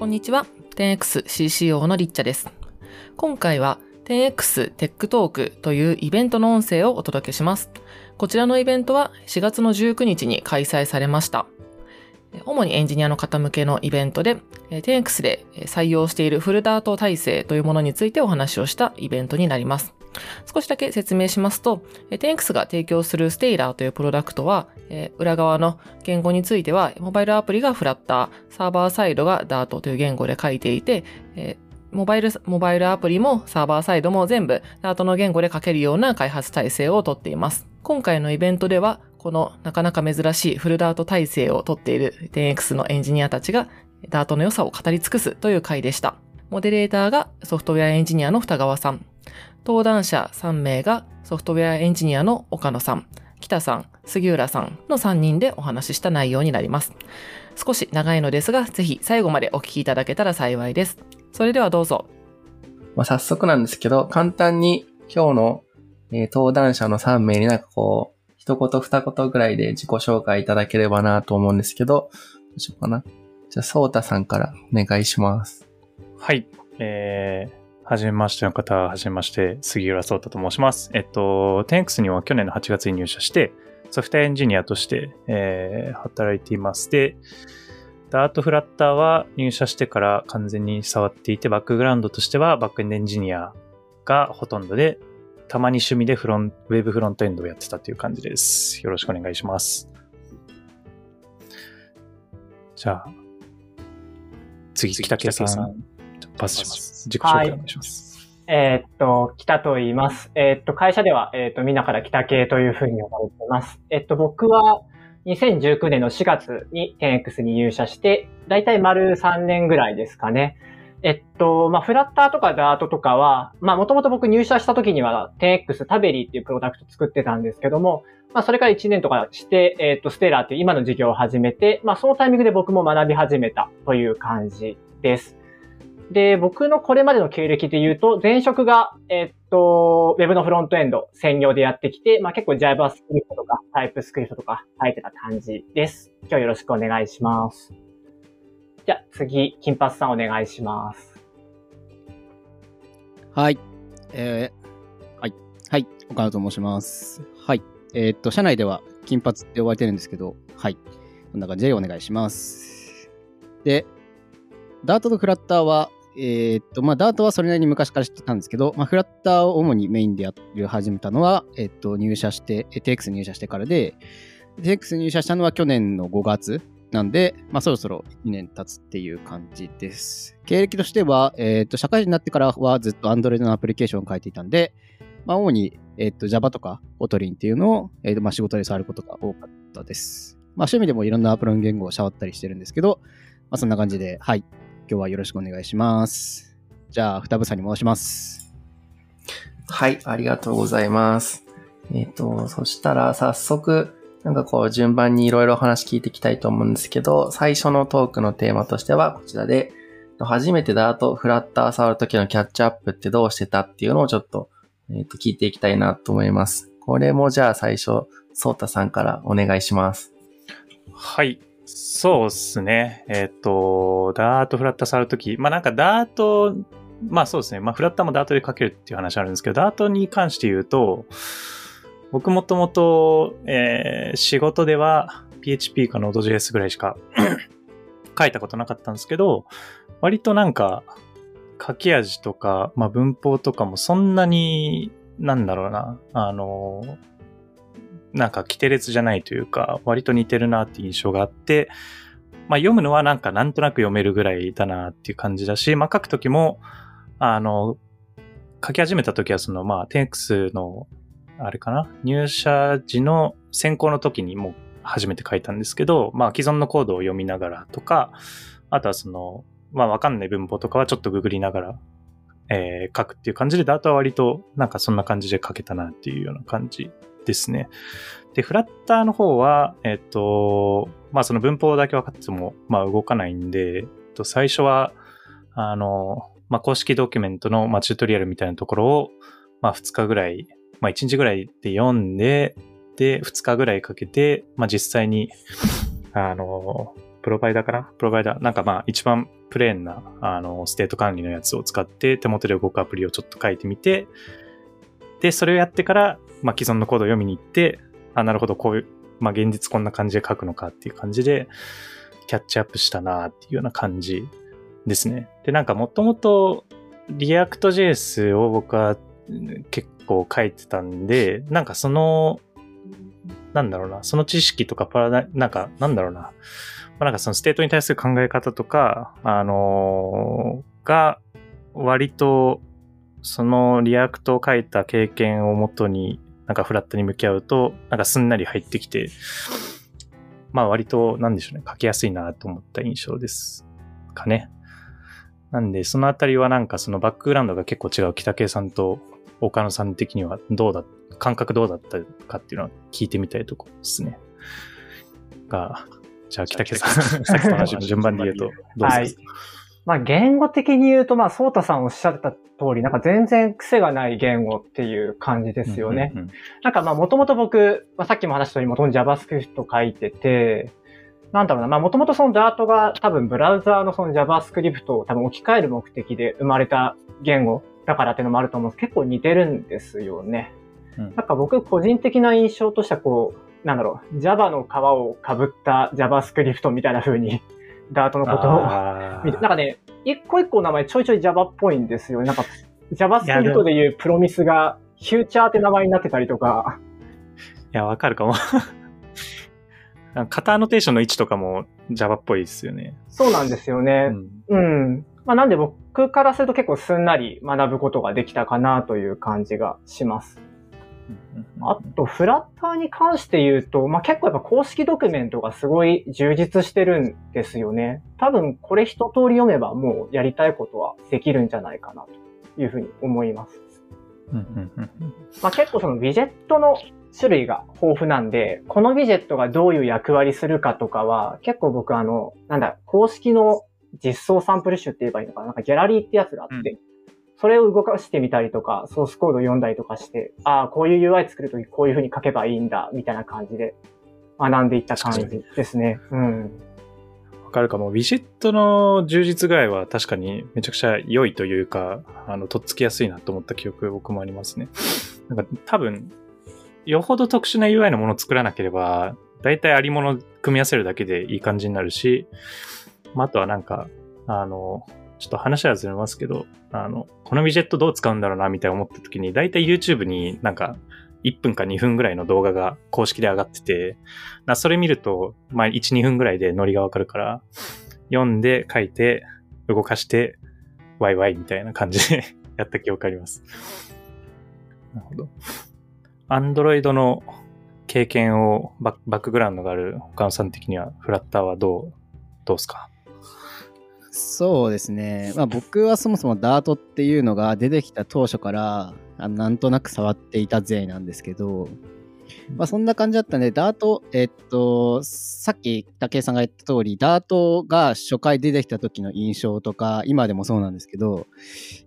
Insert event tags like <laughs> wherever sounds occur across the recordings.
こんにちは。10XCCO のリッチャです。今回は 10X テックトークというイベントの音声をお届けします。こちらのイベントは4月の19日に開催されました。主にエンジニアの方向けのイベントで、10X で採用しているフルダート体制というものについてお話をしたイベントになります。少しだけ説明しますと、10X が提供する Stailer というプロダクトは、え裏側の言語については、モバイルアプリがフラッター、サーバーサイドが Dart という言語で書いていて、えモバイル、モバイルアプリもサーバーサイドも全部 Dart の言語で書けるような開発体制をとっています。今回のイベントでは、このなかなか珍しいフルダート体制をとっている 10X のエンジニアたちが Dart の良さを語り尽くすという回でした。モデレーターがソフトウェアエンジニアの二川さん。登壇者3名がソフトウェアエンジニアの岡野さん、北さん、杉浦さんの3人でお話しした内容になります。少し長いのですが、ぜひ最後までお聞きいただけたら幸いです。それではどうぞ。まあ、早速なんですけど、簡単に今日の、えー、登壇者の3名になんかこう、一言二言ぐらいで自己紹介いただければなと思うんですけど、どうしようかな。じゃあ、そうたさんからお願いします。はい。えー、はじめましての方、はじめまして、杉浦聡太と申します。えっと、10X には去年の8月に入社して、ソフトエンジニアとして、えー、働いています。で、ダートフラッターは入社してから完全に触っていて、バックグラウンドとしてはバックエンドエンジニアがほとんどで、たまに趣味でフロンウェブフロントエンドをやってたという感じです。よろしくお願いします。じゃあ、次、北木さん。パスします。自己紹介お願いします。はい、えー、っと、北と言います。えー、っと、会社では、えー、っと、みんなから北系というふうに呼ばれています。えっと、僕は2019年の4月に 10X に入社して、だいたい丸3年ぐらいですかね。えっと、まあ、フラッターとかダートとかは、まあ、もともと僕入社した時には 10X タベリーっていうプロダクト作ってたんですけども、まあ、それから1年とかして、えっと、ステラーっていう今の事業を始めて、まあ、そのタイミングで僕も学び始めたという感じです。で、僕のこれまでの経歴で言うと、前職が、えっと、Web のフロントエンド専業でやってきて、まあ結構 JavaScript とか TypeScript とか書いてた感じです。今日よろしくお願いします。じゃあ次、金髪さんお願いします。はい。えー、はい。はい。岡野と申します。はい。えー、っと、社内では金髪って呼ばれてるんですけど、はい。こんな感じでお願いします。で、ダートとフラッターは、えー、っと、まあ、ダートはそれなりに昔から知ってたんですけど、まあ、フラッターを主にメインでやり始めたのは、えー、っと、入社して、TX 入社してからで、TX 入社したのは去年の5月なんで、まあ、そろそろ2年経つっていう感じです。経歴としては、えー、っと、社会人になってからはずっと Android のアプリケーションを書いていたんで、まあ、主に、えっと、Java とか Kotlin っていうのを、えっと、まあ、仕事で触ることが多かったです。まあ、趣味でもいろんなアプロン言語を触ったりしてるんですけど、まあ、そんな感じで、はい、今日はよろしくお願いします。じゃあ、二部さんに戻します。はい、ありがとうございます。えっ、ー、と、そしたら早速、なんかこう順番にいろいろ話聞いていきたいと思うんですけど、最初のトークのテーマとしてはこちらで、初めてダートフラッター触るときのキャッチアップってどうしてたっていうのをちょっと、えっ、ー、と聞いていきたいなと思います。これもじゃあ最初、ソータさんからお願いします。はい。そうっすね。えっ、ー、と、ダートフラッター触るとき、まあなんかダート、まあそうですね。まあフラッターもダートで書けるっていう話あるんですけど、ダートに関して言うと、僕もともと、えー、仕事では PHP か Node.js ぐらいしか <clears throat> 書いたことなかったんですけど、割となんか、書き味とか、まあ文法とかもそんなに、なんだろうな、あの、なんか規定列じゃないというか、割と似てるなっていう印象があって、まあ読むのはなんかなんとなく読めるぐらいだなっていう感じだし、まあ書くときも、あの、書き始めたときはそのまあ 10X の、あれかな？入社時の選考の時にも初めて書いたんですけど、まあ既存のコードを読みながらとか、あとはその、まあわかんない文法とかはちょっとググりながら、えー、書くっていう感じで、あとは割となんかそんな感じで書けたなっていうような感じですね。で、フラッターの方は、えっと、まあその文法だけ分かってても、まあ動かないんで、えっと、最初は、あの、まあ公式ドキュメントの、まあ、チュートリアルみたいなところを、まあ2日ぐらい、まあ1日ぐらいで読んで、で、2日ぐらいかけて、まあ実際に、あの、 Provider かな？ Provider。なんかまあ一番プレーンな、あの、 state 管理のやつを使って手元で動くアプリをちょっと書いてみて、で、それをやってから、まあ、既存のコードを読みに行って、あ、なるほど、こういう、まあ、現実こんな感じで書くのかっていう感じで、キャッチアップしたなっていうような感じですね。で、なんかもともと、 React JS を僕は結構書いてたんで、なんかその、なんだろうな、その知識とかパラダ、なんか、なんだろうな、まあ、なんかその state に対する考え方とか、あのー、が、割と、その React を書いた経験をもとに、なんかフラットに向き合うと、なんかすんなり入ってきて、まあ割と、なんでしょうね、書きやすいなと思った印象ですかね。なんで、そのあたりはなんかそのバックグラウンドが結構違う北系さんと岡野さん的にはどうだ、感覚どうだったかっていうのは聞いてみたいところですね。が、じゃあ北系さん、さっきと同じ順番で言うと、どうですか、はいまあ、言語的に言うと、まあ、ソータさんおっしゃった通り、なんか全然癖がない言語っていう感じですよね。うんうんうん、なんかまあ、もともと僕、まあ、さっきも話した通り、もともと JavaScript 書いてて、なんだろうな、まあ、もともとその Dart が多分ブラウザーのその JavaScript を多分置き換える目的で生まれた言語だからっていうのもあると思うんです結構似てるんですよね。うん、なんか僕個人的な印象としてはこう、なんだろう、Java の皮を被った JavaScript みたいな風にダートのことを <laughs> なんかね、一個一個名前ちょいちょい Java っぽいんですよ。なんか JavaScript でいうプロミスがフューチャーって名前になってたりとか。いや、わかるかも。<laughs> 型アノテーションの位置とかも Java っぽいですよね。そうなんですよね。うん。うん、まあ、なんで僕からすると結構すんなり学ぶことができたかなという感じがします。あと、フラッターに関して言うと、まあ、結構やっぱ公式ドキュメントがすごい充実してるんですよね。多分これ一通り読めばもうやりたいことはできるんじゃないかなというふうに思います。まあ、結構そのビジェットの種類が豊富なんで、このビジェットがどういう役割するかとかは、結構僕あの、なんだ、公式の実装サンプル集って言えばいいのかな？なんかギャラリーってやつがあって、うん、それを動かしてみたりとか、ソースコード読んだりとかして、ああ、こういう UI 作るときこういう風に書けばいいんだ、みたいな感じで学んでいった感じですね。うん。わかるかも。ウィジェットの充実具合は確かにめちゃくちゃ良いというか、あの、とっつきやすいなと思った記憶僕もありますね。<laughs> なんか多分、よほど特殊な UI のものを作らなければ、大体ありもの組み合わせるだけでいい感じになるし、まあ、あとはなんか、あの、ちょっと話はずれますけど、あの、このウィジェットどう使うんだろうな、みたいな思った時に、大体 YouTube になんか、1分か2分ぐらいの動画が公式で上がってて、それ見ると、まあ、1、2分ぐらいでノリがわかるから、読んで、書いて、動かして、ワイワイみたいな感じで <laughs> やった記憶あります。なるほど。アンドロイドの経験をバックグラウンドがある岡野さん的には、フラッターはどう、どうすか？そうですね。まあ僕はそもそもダートっていうのが出てきた当初からあなんとなく触っていた勢なんですけど、まあそんな感じだったんで、ダート、えっと、さっき武井さんが言った通り、ダートが初回出てきた時の印象とか、今でもそうなんですけど、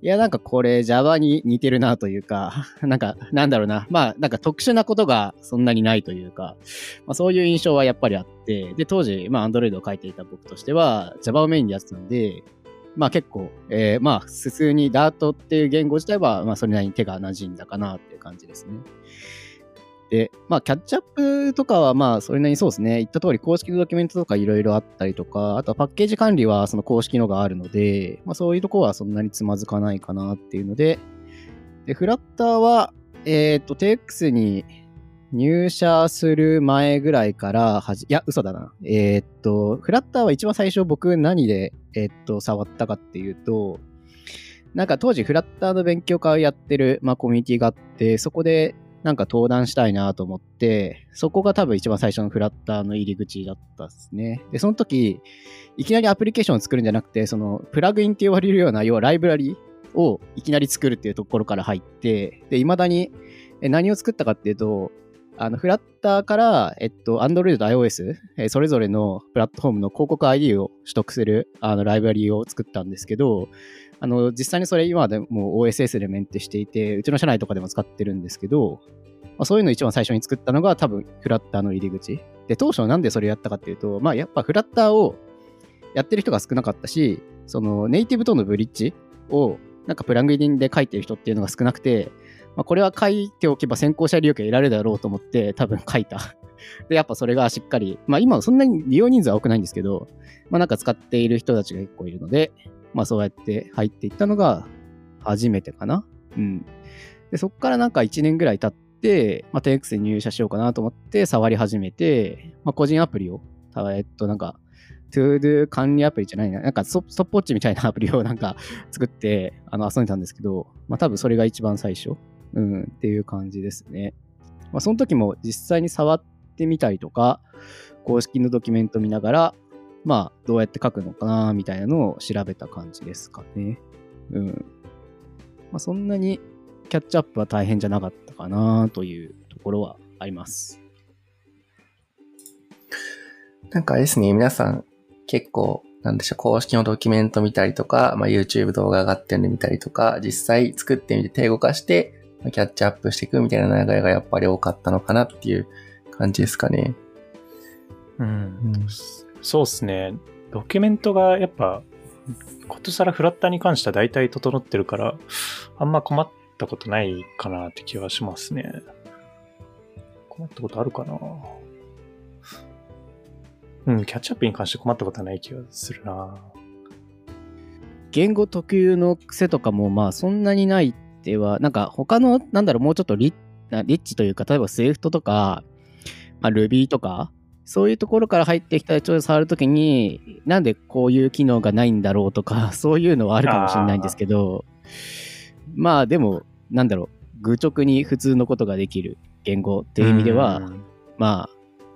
いやなんかこれ Java に似てるなというか、<laughs> なんかなんだろうな、まあなんか特殊なことがそんなにないというか、まあそういう印象はやっぱりあって、で当時、まあ Android を書いていた僕としては Java をメインでやってたんで、まあ結構、えー、まあ普通にダートっていう言語自体は、まあそれなりに手が馴染んだかなっていう感じですね。で、まあ、キャッチアップとかは、まあ、それなりにそうですね。言った通り、公式のドキュメントとかいろいろあったりとか、あとはパッケージ管理はその公式のがあるので、まあ、そういうとこはそんなにつまずかないかなっていうので、で、フラッターは、えっ、ー、と、TX に入社する前ぐらいからはじ、いや、嘘だな。えっ、ー、と、フラッターは一番最初僕何で、えっ、ー、と、触ったかっていうと、なんか当時フラッターの勉強会をやってる、まあ、コミュニティがあって、そこでなんか登壇したいなと思って、そこが多分一番最初のフラッターの入り口だったですね。で、その時、いきなりアプリケーションを作るんじゃなくて、そのプラグインって言われるような、要はライブラリをいきなり作るっていうところから入って、で、未だに何を作ったかっていうと、あの、フラッターから、えっと、Android と iOS、それぞれのプラットフォームの広告 ID を取得する、あの、ライブラリを作ったんですけど、あの、実際にそれ今でも OSS でメンテしていて、うちの社内とかでも使ってるんですけど、まあ、そういうの一番最初に作ったのが多分フラッターの入り口。で、当初なんでそれやったかっていうと、まあやっぱフラッターをやってる人が少なかったし、そのネイティブとのブリッジをなんかプラングインで書いてる人っていうのが少なくて、まあ、これは書いておけば先行者利益が得られるだろうと思って多分書いた。<laughs> で、やっぱそれがしっかり、まあ今はそんなに利用人数は多くないんですけど、まあなんか使っている人たちが結構いるので、まあそうやって入っていったのが初めてかな。うん。で、そこからなんか1年ぐらい経って、まあ 10X に入社しようかなと思って触り始めて、まあ個人アプリを、えっとなんか、 ToDo 管理アプリじゃないな、なんかストストップウォッチみたいなアプリを <laughs> なんか作ってあの遊んでたんですけど、まあ多分それが一番最初、うん、っていう感じですね。まあその時も実際に触ってみたりとか、公式のドキュメント見ながら、まあどうやって書くのかなみたいなのを調べた感じですかね。うん。まあそんなにキャッチアップは大変じゃなかったかなというところはあります。なんかあれですね、皆さん結構、なんでしょう、公式のドキュメント見たりとか、まあ、YouTube 動画上がってるの見たりとか、実際作ってみて手動かして、まあキャッチアップしていくみたいな流れがやっぱり多かったのかなっていう感じですかね。うんうんそうですね。ドキュメントがやっぱ、ことさらフラッターに関しては大体整ってるから、あんま困ったことないかなって気はしますね。困ったことあるかな？うん、キャッチアップに関して困ったことはない気がするな言語特有の癖とかもまあそんなにないっては、なんか他の、なんだろう、もうちょっとリッリッチというか、例えば Swift とか、まあ、Ruby とか、そういうところから入ってきた人を触るときに、なんでこういう機能がないんだろうとか、<laughs> そういうのはあるかもしれないんですけど、まあでも、なんだろう、愚直に普通のことができる言語っていう意味では、うん。まあ、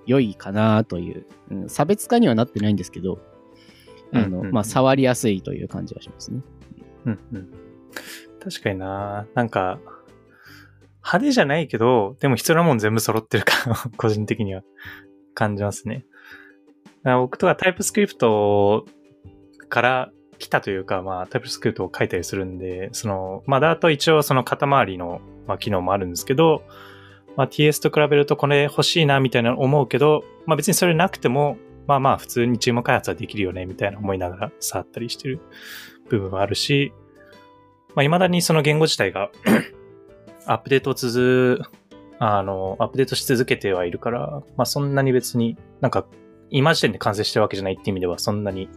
良いかなという、うん差別化にはなってないんですけど、あの、うんうん。まあ、触りやすいという感じはしますね。うんうん。確かにな。なんか、派手じゃないけど、でも必要なもん全部揃ってるから、<laughs> 個人的には感じますね。僕とかタイプスクリプトから来たというか、まあタイプスクリプトを書いたりするんで、その、まあダート一応その肩回りの、まあ、機能もあるんですけど、まあ TS と比べるとこれ欲しいなみたいな思うけど、まあ別にそれなくても、まあまあ普通にチーム開発はできるよねみたいな思いながら触ったりしてる部分はあるし、まあ、未だにその言語自体が <coughs> アップデートを続、あの、アップデートし続けてはいるから、まあ、そんなに別になんか、今時点で完成してるわけじゃないって意味では、そんなに、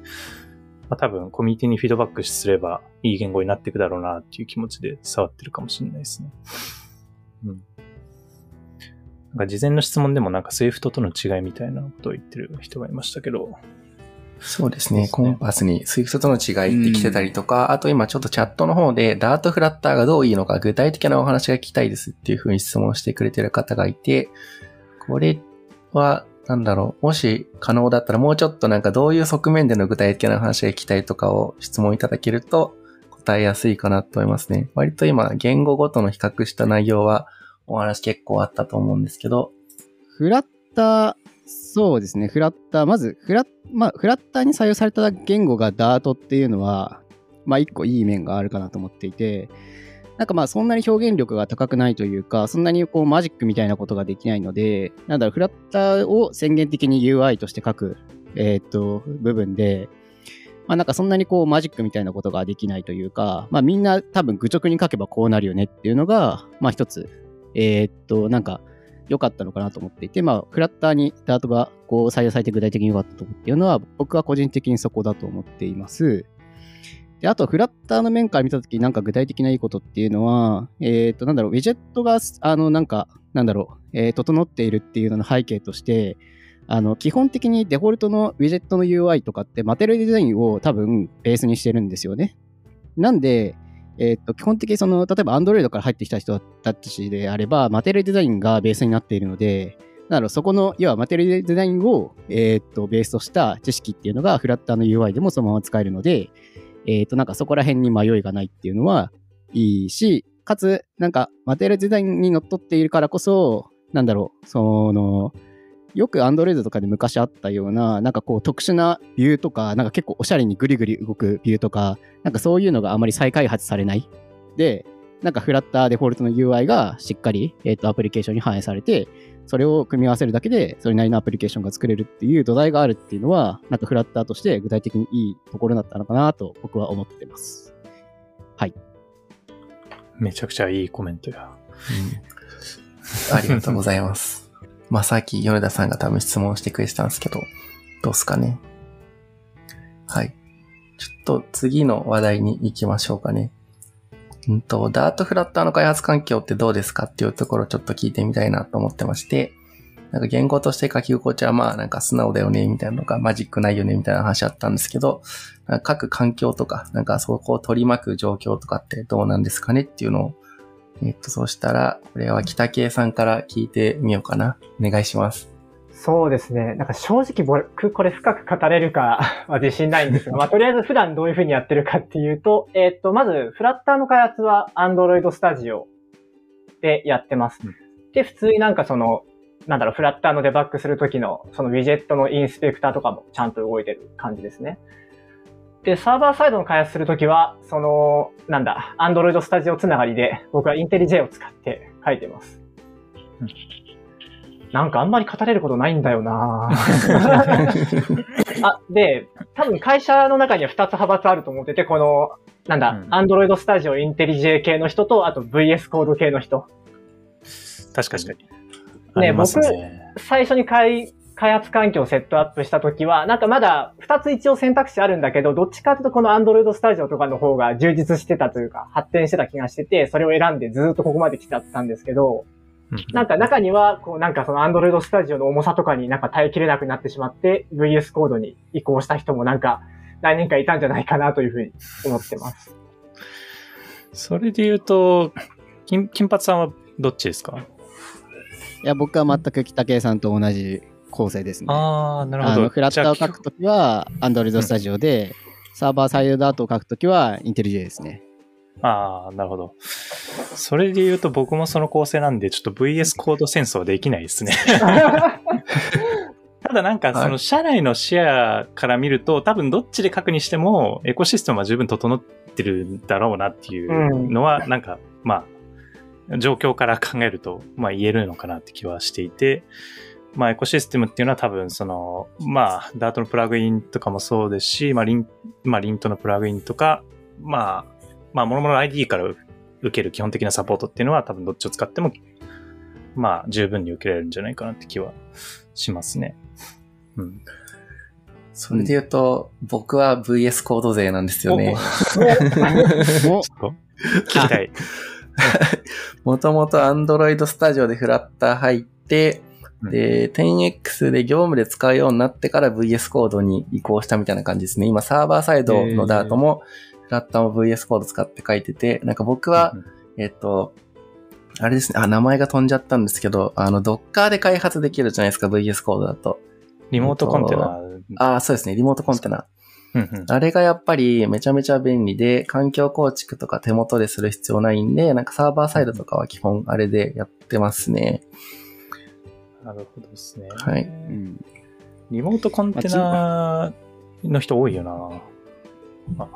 まあ、多分コミュニティにフィードバックすればいい言語になっていくだろうなっていう気持ちで触ってるかもしれないですね。うん。なんか事前の質問でもなんか Swift との違いみたいなことを言ってる人がいましたけど、そうですね。すねコンパスに Swift との違いって来てたりとか、あと今ちょっとチャットの方でダートフラッターがどういいのか具体的なお話が聞きたいですっていう風に質問してくれてる方がいて、これは、なんだろう、もし可能だったらもうちょっとなんかどういう側面での具体的な話が聞きたいとかを質問いただけると答えやすいかなと思いますね。割と今言語ごとの比較した内容はお話結構あったと思うんですけど、フラッター、そうですね、フラッター、まずフラッ、まあ、フラッターに採用された言語がダートっていうのは、まあ、一個いい面があるかなと思っていて、なんかまあ、そんなに表現力が高くないというか、そんなにこうマジックみたいなことができないので、なんだろう、フラッターを宣言的に UI として書く、えっと、部分で、まあなんかそんなにこうマジックみたいなことができないというか、まあみんな多分愚直に書けばこうなるよねっていうのが、まあ一つ、えっと、なんか良かったのかなと思っていて、まあフラッターにダートがこう採用されて具体的に良かったとこっていうのは、僕は個人的にそこだと思っています。で、あと、フラッターの面から見たとき、なんか具体的ないいことっていうのは、えっ、と、なんだろう、ウィジェットが、あの、なんか、なんだろう、えー整っているっていうのの背景として、あの、基本的にデフォルトのウィジェットの UI とかって、マテリアルデザインを多分ベースにしてるんですよね。なんで、えっ、と、基本的にその、例えば Android から入ってきた人たちであれば、マテリアルデザインがベースになっているので、なる、そこの、要はマテリアルデザインを、えっ、と、ベースとした知識っていうのが、フラッターの UI でもそのまま使えるので、えっ、と、なんかそこら辺に迷いがないっていうのはいいし、かつ、なんか、マテリアルデザインにのっとっているからこそ、なんだろう、その、よく Android とかで昔あったような、なんかこう特殊なビューとか、なんか結構おしゃれにグリグリ動くビューとか、なんかそういうのがあまり再開発されない。で、なんかフラッターデフォルトの UI がしっかり、えっ、と、アプリケーションに反映されて、それを組み合わせるだけで、それなりのアプリケーションが作れるっていう土台があるっていうのは、なんかフラッターとして具体的にいいところだったのかなと僕は思ってます。はい。めちゃくちゃいいコメントや。うん <laughs> ありがとうございます。まあ、さっき米田さんが多分質問してくれてたんですけど、どうすかね。はい。ちょっと次の話題に行きましょうかね。うんと、ダートフラッターの開発環境ってどうですかっていうところをちょっと聞いてみたいなと思ってまして、なんか言語として書き心地はまあなんか素直だよねみたいなのがマジックないよねみたいな話あったんですけど、なんか各環境とか、なんかそこを取り巻く状況とかってどうなんですかねっていうのをえっと、そしたら、これは北系さんから聞いてみようかな。お願いします。そうですね。なんか正直僕、これ深く語れるか <laughs> は自信ないんですが、まあとりあえず普段どういうふうにやってるかっていうと、えっと、まず、フラッターの開発は Android Studio でやってますうん。で、普通になんかその、なんだろう、フラッターのデバッグするときの、そのウィジェットのインスペクターとかもちゃんと動いてる感じですね。で、サーバーサイドの開発するときは、その、なんだ、Android Studio つながりで、僕は IntelliJ を使って書いてます。うんなんかあんまり語れることないんだよな <laughs> あ、で、多分会社の中には2つ派閥あると思ってて、この、なんだ、うん Android Studio IntelliJ 系の人と、あと VS コード系の人。確かに。ねね最初に開開発環境をセットアップしたときは、なんかまだ2つ一応選択肢あるんだけど、どっちかというとこの Android Studio とかの方が充実してたというか、発展してた気がしてて、それを選んでずっとここまで来ちゃったんですけど、うんなんか中には、こうなんかその Android Studio の重さとかになんか耐えきれなくなってしまって、VS コードに移行した人もなんか何人かいたんじゃないかなというふうに思ってます。それで言うと、金金髪さんはどっちですか？いや、僕は全く北系さんと同じ構成ですね。ああ、なるほど。フラッターを書くときは Android Studio で、サーバーサイドダートを書くときは IntelliJ ですね。ああ、なるほど。それで言うと僕もその構成なんで、ちょっと VS コード戦争はできないですね。<laughs> ただなんかその社内のシェアから見ると、多分どっちで書くにしてもエコシステムは十分整ってるんだろうなっていうのは、なんかまあ、状況から考えると、まあ言えるのかなって気はしていて、まあエコシステムっていうのは多分その、まあダートのプラグインとかもそうですし、まあリン、まあリントのプラグインとか、まあ、まあ、もろもろ ID から受ける基本的なサポートっていうのは多分どっちを使っても、まあ、十分に受けられるんじゃないかなって気はしますね。うん。それで言うと、僕は VS コード勢なんですよね。おちょっと聞きたい。もともと Android Studio でフラッター入って、で、10X で業務で使うようになってから VS コードに移行したみたいな感じですね。今サーバーサイドのダートも、フラッターも VS コード使って書いてて、なんか僕は、えっと、あれですね、あ、名前が飛んじゃったんですけど、あの、Docker で開発できるじゃないですか、VS コードだと。リモートコンテナ。ああ、そうですね、リモートコンテナ。うんうんあれがやっぱりめちゃめちゃ便利で、環境構築とか手元でする必要ないんで、なんかサーバーサイドとかは基本あれでやってますね。なるほどですね。はいうんリモートコンテナの人多いよな。ま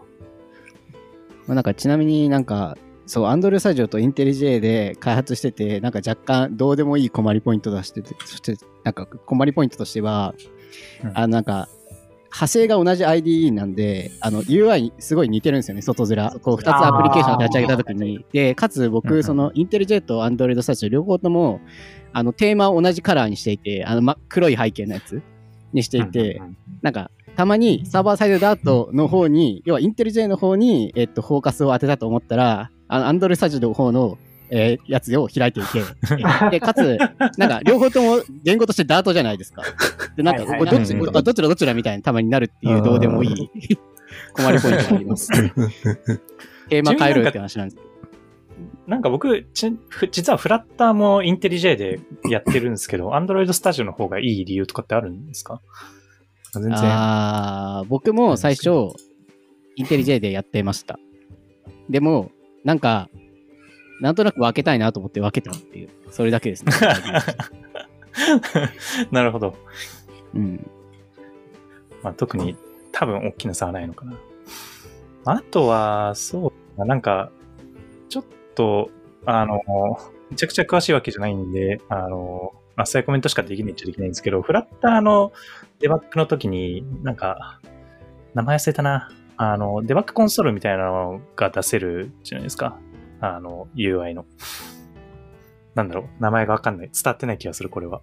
あ、なんかちなみになんか、そう、Android Studio と IntelliJ で開発してて、なんか若干どうでもいい困りポイント出してて、そしてなんか困りポイントとしては、うんあのなんか、派生が同じ IDE なんで、あの UI にすごい似てるんですよね、外面。こう2つアプリケーションを立ち上げたときに。で、かつうんう僕、んその IntelliJ と Android Studio 両方とも、あのテーマを同じカラーにしていて、あの真っ黒い背景のやつにしていて、なんか、たまにサーバーサイドダートの方に、要はインテリジェの方に、えっと、フォーカスを当てたと思ったら、あの、アンドロイドスタジオの方の、えーやつを開いていて、<laughs> で、かつ、なんか、両方とも言語としてダートじゃないですか。で、なんか、どっち、どちらどちらみたいにたまになるっていう、どうでもいい困りポイントがあります。テーマ変えるって話なんですけど。なんか僕、ちふ実はフラッターもインテリジェでやってるんですけど、Android Studio の方がいい理由とかってあるんですか？全然。あー僕も最初、インテリジェでやってました。でも、なんか、なんとなく分けたいなと思って分けたっていう、それだけですね。<laughs> なるほど。うん。まあ、特に多分大きな差はないのかな。あとは、そうなんか、ちょっと、あの、めちゃくちゃ詳しいわけじゃないんで、あの、浅いコメントしかできないっちゃできないんですけど、フラッターのデバッグの時に、なんか、名前忘れたな。あの、デバッグコンソールみたいなのが出せるじゃないですか。あの、UI の。なんだろう、名前がわかんない。伝わってない気がする、これは。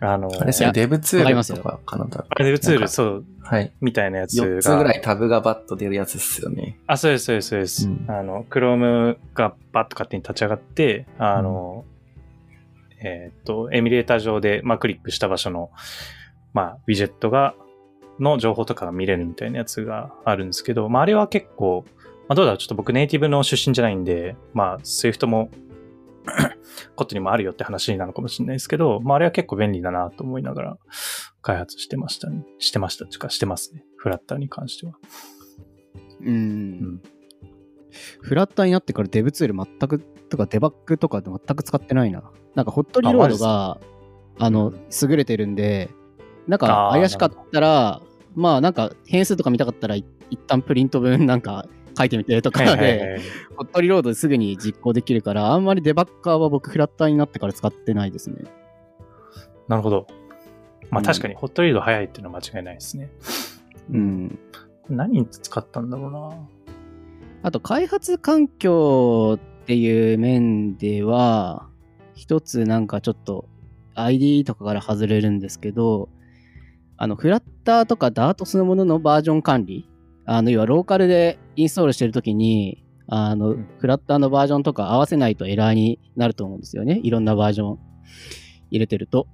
あの、あれですよ、デブツールとかかなあれデブツール、そう、はい。みたいなやつが。4つぐらいタブがバッと出るやつですよね。あ、そうです、そうです、そうです。うんあの、Chrome がバッと勝手に立ち上がって、あの、えーっと、エミュレーター上で、まあ、クリックした場所の、まあ、ウィジェットが、の情報とかが見れるみたいなやつがあるんですけど、まあ、あれは結構、まあ、どうだろう、ちょっと僕ネイティブの出身じゃないんで、まあ、Swift も、コットにもあるよって話なのかもしれないですけど、まあ、あれは結構便利だなと思いながら開発してましたね。してましたっていうか、してますね。フラッターに関しては。うん。うんフラッターになってからデブツール全く、とかデバッグとかで全く使ってないな。なんかホットリロードが、あの、優れてるんで、なんか怪しかったら、まあなんか変数とか見たかったらい一旦プリント分なんか書いてみてとかで、ホットリロードですぐに実行できるから、あんまりデバッカーは僕フラッターになってから使ってないですね。なるほど。まあうん確かにホットリード早いっていうのは間違いないですね。うん。何に使ったんだろうな。あと開発環境っていう面では、一つなんかちょっと ID とかから外れるんですけど、あのフラッターとか Dart そのもののバージョン管理、あの要はローカルでインストールしてるときに、あのうんフラッターのバージョンとか合わせないとエラーになると思うんですよね。いろんなバージョン入れてると。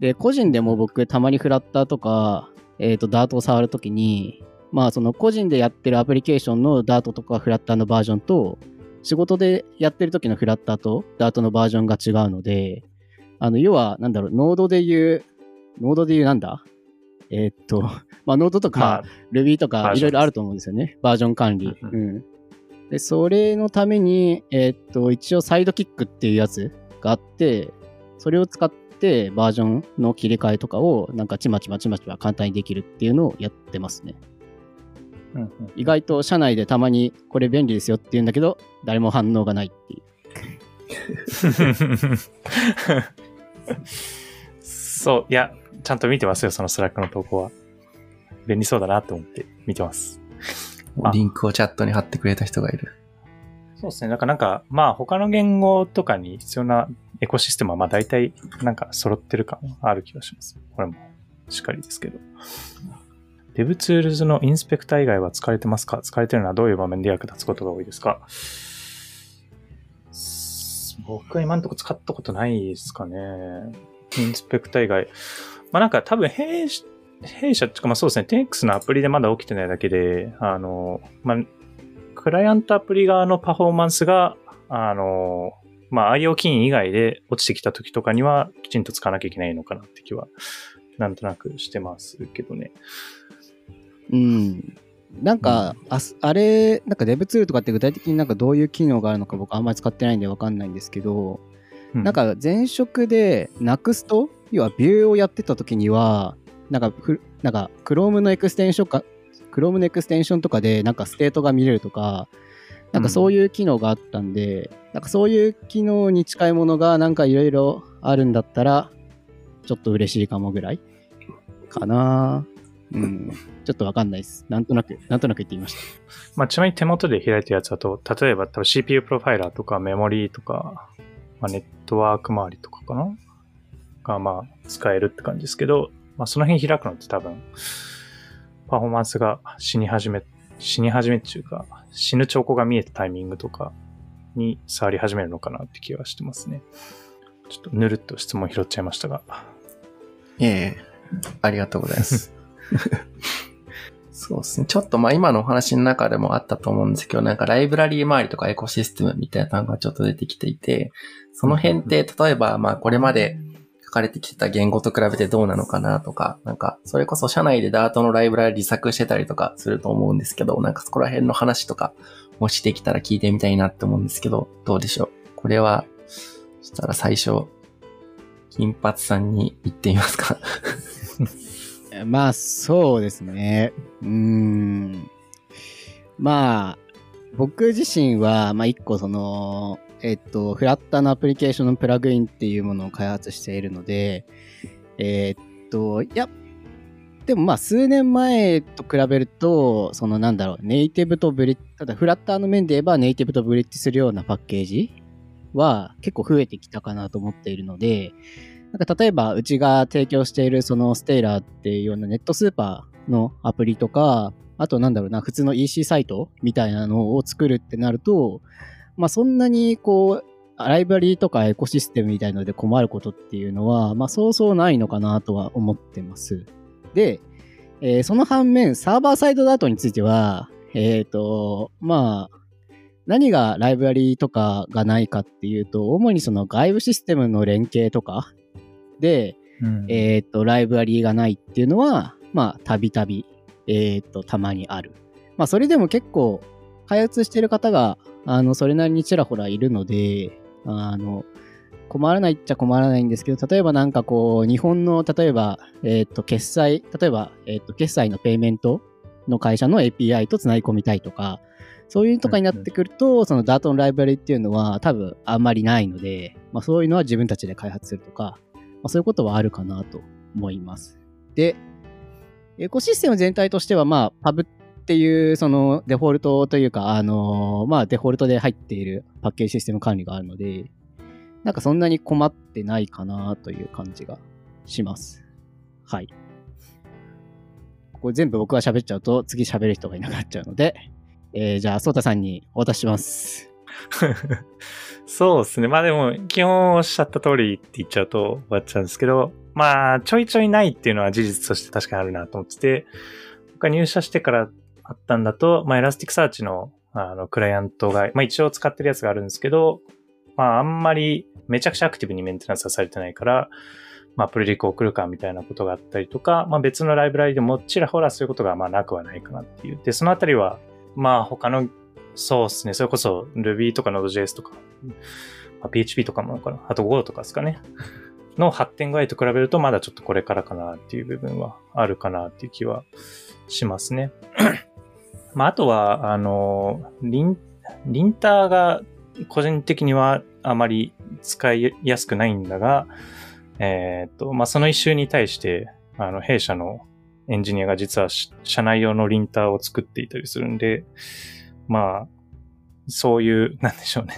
で、個人でも僕たまにフラッターとか、えっ、と Dart を触るときに、まあその個人でやってるアプリケーションの Dart とかフラッターのバージョンと、仕事でやってる時のフラッターと Dart のバージョンが違うので、あの、要は、なんだろう、ノードで言う、ノードで言うなんだえーっと、<laughs> まあ、ノードとまあか、Ruby とかいろいろあると思うんですよね。バージョン管理。うんうん。で、それのために、えーっと、一応サイドキックっていうやつがあって、それを使ってバージョンの切り替えとかをなんかちまちまちまちま簡単にできるっていうのをやってますね。うんうん意外と社内でたまにこれ便利ですよって言うんだけど、誰も反応がないっていう。<laughs> そう、いや、ちゃんと見てますよ、その Slack の投稿は。便利そうだなと思って見てます。あリンクをチャットに貼ってくれた人がいる。そうですね。なんか、なんか、まあ、他の言語とかに必要なエコシステムは、まあ、大体、なんか、揃ってる感はある気がします。これも、しっかりですけど。DevTools のインスペクター以外は使われてますか？使われてるのはどういう場面で役立つことが多いですか？僕は今のところ使ったことないですかね。インスペクター以外。まあなんか多分弊社、弊社っていうかまあそうですね、10X のアプリでまだ起きてないだけで、あの、まあ、クライアントアプリ側のパフォーマンスが、あの、まあ IO キー以外で落ちてきた時とかにはきちんと使わなきゃいけないのかなって気は、なんとなくしてますけどね。うん。なんか、あすあれ、なんか Dev ツールとかって具体的になんかどういう機能があるのか僕あんまり使ってないんでわかんないんですけど、うなん、か前職で Next、要はビューをやってた時には、なんか、なんか Chrome の extension か、Chrome の extension とかでなんか state が見れるとか、なんかそういう機能があったんで、なんかそういう機能に近いものがなんかいろいろあるんだったら、ちょっと嬉しいかもぐらいかなうん。ちょっとわかんないです。なんとなく、なんとなく言ってみました。まあ、ちなみに手元で開いてるやつだと、例えば多分 CPU プロファイラーとかメモリーとか、まあ、ネットワーク周りとかかなが、まあ、使えるって感じですけど、まあ、その辺開くのって多分、パフォーマンスが死に始め、死に始めっていうか、死ぬ兆候が見えたタイミングとかに触り始めるのかなって気がしてますね。ちょっとぬるっと質問拾っちゃいましたが。ええありがとうございます。<laughs> そうですね。ちょっとまあ今のお話の中でもあったと思うんですけど、なんかライブラリー周りとかエコシステムみたいなのがちょっと出てきていて、その辺って例えばまあこれまで書かれてきてた言語と比べてどうなのかなとか、なんかそれこそ社内で Dart のライブラリ自作してたりとかすると思うんですけど、なんかそこら辺の話とかもしできたら聞いてみたいなって思うんですけど、どうでしょう？これは、そしたら最初、金髪さんに言ってみますか？<laughs> まあ、そうですね。うーん。まあ、僕自身は、まあ、一個その、えっと、フラッターのアプリケーションのプラグインっていうものを開発しているので、えっと、いや、でもまあ数年前と比べると、そのなんだろう、ネイティブとブリッただフラッターの面で言えばネイティブとブリッジするようなパッケージは結構増えてきたかなと思っているので、なんか例えばうちが提供しているそのステイラーっていうようなネットスーパーのアプリとか、あとなんだろうな、普通の EC サイトみたいなのを作るってなると、まあそんなにこう、ライブラリーとかエコシステムみたいので困ることっていうのは、まあそうそうないのかなとは思ってます。で、えーその反面、サーバーサイドダートについては、えっ、と、まあ、何がライブラリーとかがないかっていうと、主にその外部システムの連携とかで、うんえっ、と、ライブラリーがないっていうのは、まあ、たびたび、えっ、と、たまにある。まあ、それでも結構、開発してる方が、あの、それなりにちらほらいるので、あの、困らないっちゃ困らないんですけど、例えばなんかこう、日本の、例えば、えっ、と、決済、例えば、えっ、と、決済のペイメントの会社の API とつなぎ込みたいとか、そういうとかになってくると、そのダートのライブラリっていうのは多分あんまりないので、まあそういうのは自分たちで開発するとか、まあ、そういうことはあるかなと思います。で、エコシステム全体としては、まあ、パブっていう、そのデフォルトというか、あのまあ、デフォルトで入っているパッケージシステム管理があるので、なんかそんなに困ってないかなという感じがします。はい。これ全部僕が喋っちゃうと、次喋る人がいなくなっちゃうので、えー、じゃあ、ソータさんにお渡しします。<laughs> そうですね。まあでも、基本おっしゃった通りって言っちゃうと終わっちゃうんですけど、まあ、ちょいちょいないっていうのは事実として確かにあるなと思ってて、僕が入社してからあったんだと、まあ、 Elasticsearch の、あの、クライアントが、まあ一応使ってるやつがあるんですけど、まああんまりめちゃくちゃアクティブにメンテナンスはされてないから、まあプルリクを送るかみたいなことがあったりとか、まあ別のライブラリでもちらほらそういうことがまあなくはないかなっていう。で、そのあたりは、まあ他の、そうですね、それこそ Ruby とか Node.js とか、まあ、PHP とかもかな、あと Go とかですかね。の発展具合と比べるとまだちょっとこれからかなっていう部分はあるかなっていう気はしますね。まああとは、あの、リン、リンターが個人的にはあまり使いやすくないんだが、えーっと、まあその一周に対して、あの、弊社のエンジニアが実は社内用のリンターを作っていたりするんで、まあ、そういう、なんでしょうね。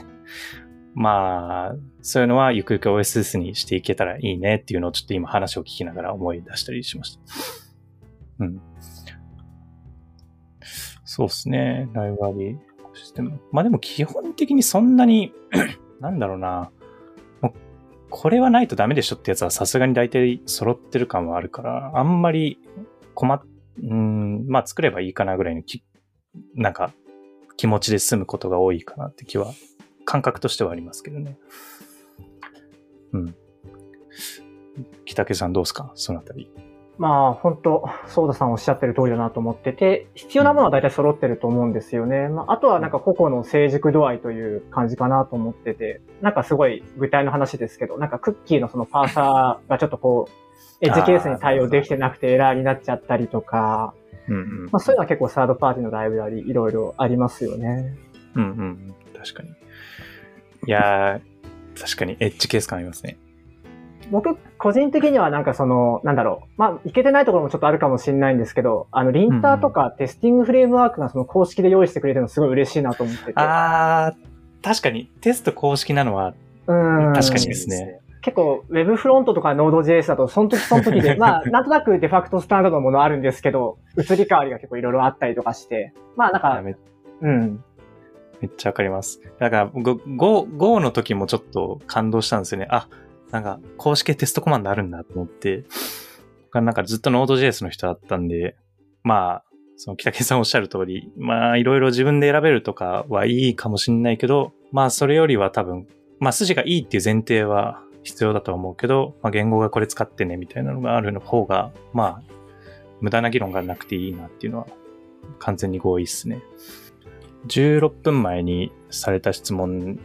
<laughs> まあ、そういうのはゆくゆく OSS にしていけたらいいねっていうのをちょっと今話を聞きながら思い出したりしました。うん。そうですね。ライブラリーシステム。まあでも基本的にそんなに、<clears throat> なんだろうな。もうこれはないとダメでしょってやつはさすがに大体揃ってる感はあるから、あんまり困っ、うん、まあ作ればいいかなぐらいのき、なんか気持ちで済むことが多いかなって気は、感覚としてはありますけどね。うん。北家さんどうですか？そのあたり。まあ、本当ソーダさんおっしゃってる通りだなと思ってて、必要なものは大体揃ってると思うんですよね。まあ、あとはなんか個々の成熟度合いという感じかなと思ってて、なんかすごい具体の話ですけど、なんかクッキーのそのパーサーがちょっとこう、エッジケースに対応できてなくてエラーになっちゃったりとか、うんうん。まあそういうのは結構サードパーティーのライブラリいろいろありますよね。うんうんうん。確かに。いやー、確かにエッジケース感ありますね。僕、個人的にはなんかその、なんだろう。まあ、いけてないところもちょっとあるかもしれないんですけど、あの、リンターとかテスティングフレームワークがその公式で用意してくれてるのすごい嬉しいなと思ってて。あー、確かにテスト公式なのはうん確かにですね。結構、ウェブフロントとか Node.js だと、その時その時で、<laughs> まあ、なんとなくデファクトスタンダードのものあるんですけど、移り変わりが結構いろいろあったりとかして、まあ、なんか、めうん。めっちゃわかります。だから、Go, Go の時もちょっと感動したんですよね。あ、なんか公式テストコマンドあるんだと思って、僕なんかずっと Node.js の人だったんで、まあ、その北家さんおっしゃる通り、まあいろいろ自分で選べるとかはいいかもしんないけど、まあそれよりは多分、まあ筋がいいっていう前提は必要だと思うけど、まあ言語がこれ使ってねみたいなのがあるの方が、まあ無駄な議論がなくていいなっていうのは完全に合意っすね。16分前にされた質問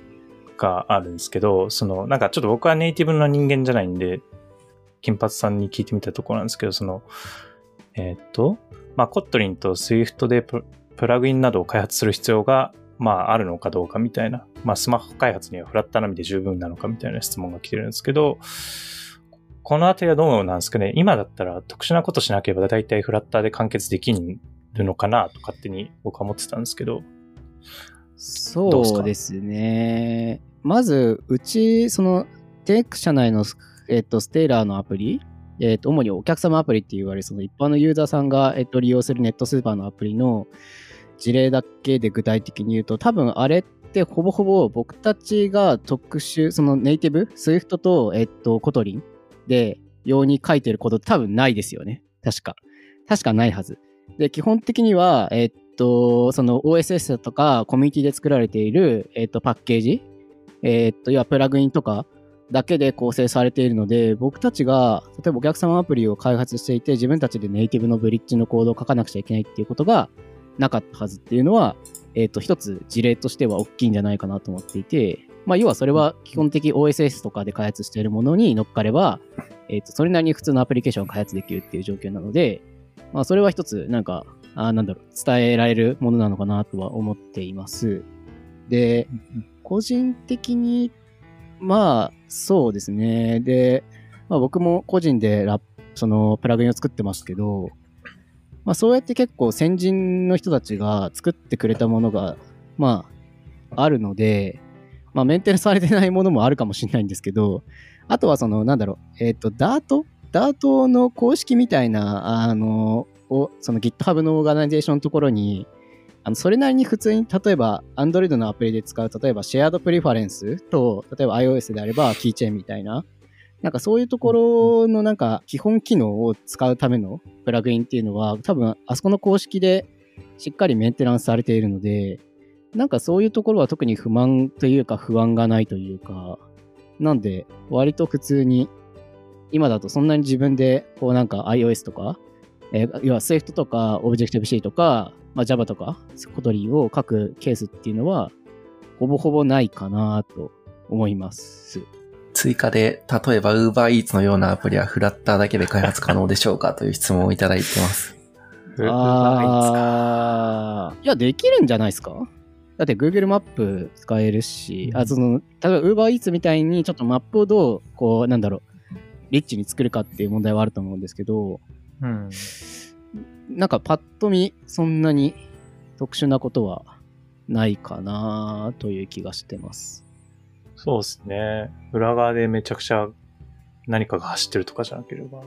があるんですけど、その、なんかちょっと僕はネイティブの人間じゃないんで、金髪さんに聞いてみたところなんですけど、その、えーっと、まあ、コットリンと Swift でプラグインなどを開発する必要がまあ、あるのかどうかみたいな。まあ、スマホ開発にはフラッター並みで十分なのかみたいな質問が来てるんですけど、このあたりはどうなんですかね？今だったら特殊なことしなければ大体フラッターで完結できるのかなと勝手に僕は思ってたんですけど。そうですね。まず、うち、その、10X 社内の、えっと、 Stailer のアプリ、えっと、主にお客様アプリって言われる、その一般のユーザーさんが、えっと、利用するネットスーパーのアプリの事例だけで具体的に言うと、多分あれってほぼほぼ僕たちが特殊、そのネイティブ、Swift と、えっと、 Kotlinで用に書いてること多分ないですよね。確か。確かないはず。で、基本的には、えっと、その OSS とかコミュニティで作られている、えっと、パッケージ、えっと、要はプラグインとかだけで構成されているので、僕たちが、例えばお客様アプリを開発していて、自分たちでネイティブのブリッジのコードを書かなくちゃいけないっていうことがなかったはずっていうのは、えっ、と、一つ事例としては大きいんじゃないかなと思っていて、まあ、要はそれは基本的 OSS とかで開発しているものに乗っかれば、えっ、と、それなりに普通のアプリケーションを開発できるっていう状況なので、まあ、それは一つ、なんか、あなんだろう、伝えられるものなのかなとは思っています。で、個人的に、まあ、そうですね。で、まあ、僕も個人でラ、その、プラグインを作ってますけど、まあ、そうやって結構先人の人たちが作ってくれたものが、まあ、あるので、まあ、メンテナンスされてないものもあるかもしれないんですけど、あとはその、なんだろう、えっ、と、ダート？ダートの公式みたいな、あの、をその GitHub の Organization のところに、あのそれなりに普通に、例えば Android のアプリで使う、例えば Shared Preferences と、例えば iOS であれば Keychain みたいな、なんかそういうところのなんか基本機能を使うためのプラグインっていうのは、多分あそこの公式でしっかりメンテナンスされているので、なんかそういうところは特に不満というか不安がないというか、なんで割と普通に今だとそんなに自分でこうなんか iOS とか、えー要は Swift とか Objective-C とか、まあ、Java とか Kotlin を書くケースっていうのはほぼほぼないかなと思います。追加で、例えば UberEats のようなアプリはフラッターだけで開発可能でしょうかという質問をいただいてます。<laughs> ああ、いや、できるんじゃないですか？だって Google マップ使えるし、あ、その、例えば UberEats みたいにちょっとマップをどう、こう、なんだろう、リッチに作るかっていう問題はあると思うんですけど、うん。なんかパッと見、そんなに特殊なことはないかなという気がしてます。そうですね。裏側でめちゃくちゃ何かが走ってるとかじゃなければ。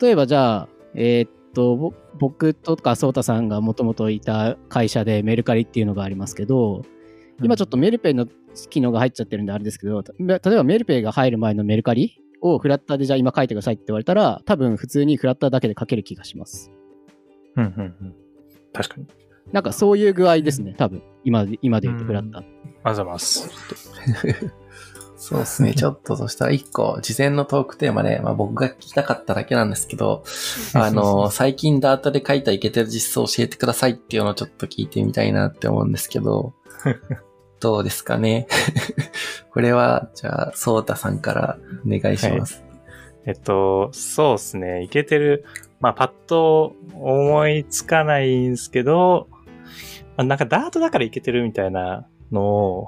例えばじゃあ、えーっと、ぼ僕とかソータさんがもともといた会社でメルカリっていうのがありますけど、今ちょっとメルペイの機能が入っちゃってるんであれですけど、た例えばメルペイが入る前のメルカリをフラッターでじゃあ今書いてくださいって言われたら、多分普通にフラッターだけで書ける気がします。うんうんうん。確かに。なんかそういう具合ですね、多分。今で、今で言うとフラッター。ありがとうございます。<laughs> そうですね。ちょっとそしたら一個、事前のトークテーマで、まあ僕が聞きたかっただけなんですけど、<laughs> あの、最近ダートで書いたイケてる実装を教えてくださいっていうのをちょっと聞いてみたいなって思うんですけど、<laughs> どうですかね。<laughs> これは、じゃあ、ソータさんからお願いします。えっと、そうですね。いけてる。まあ、パッと思いつかないんですけど、まあ、なんかダートだからいけてるみたいなの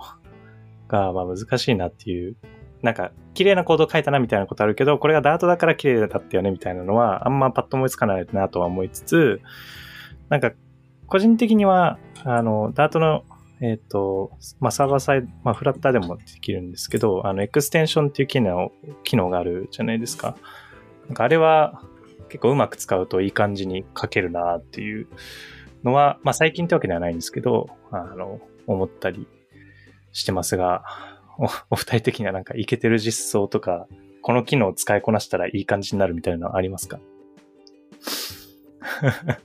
が、まあ難しいなっていう。なんか、綺麗なコード書いたなみたいなことあるけど、これがダートだから綺麗だったよねみたいなのは、あんまパッと思いつかないなとは思いつつ、なんか、個人的には、あの、ダートの、えっ、と、まあ、サーバーサイド、まあ、フラッターでもできるんですけど、あの、エクステンションっていう機能、機能があるじゃないですか。なんかあれは結構うまく使うといい感じに書けるなっていうのは、まあ最近ってわけではないんですけど、あの、思ったりしてますが、おお二人的にはなんかいけてる実装とか、この機能を使いこなしたらいい感じになるみたいなのはありますか？<laughs>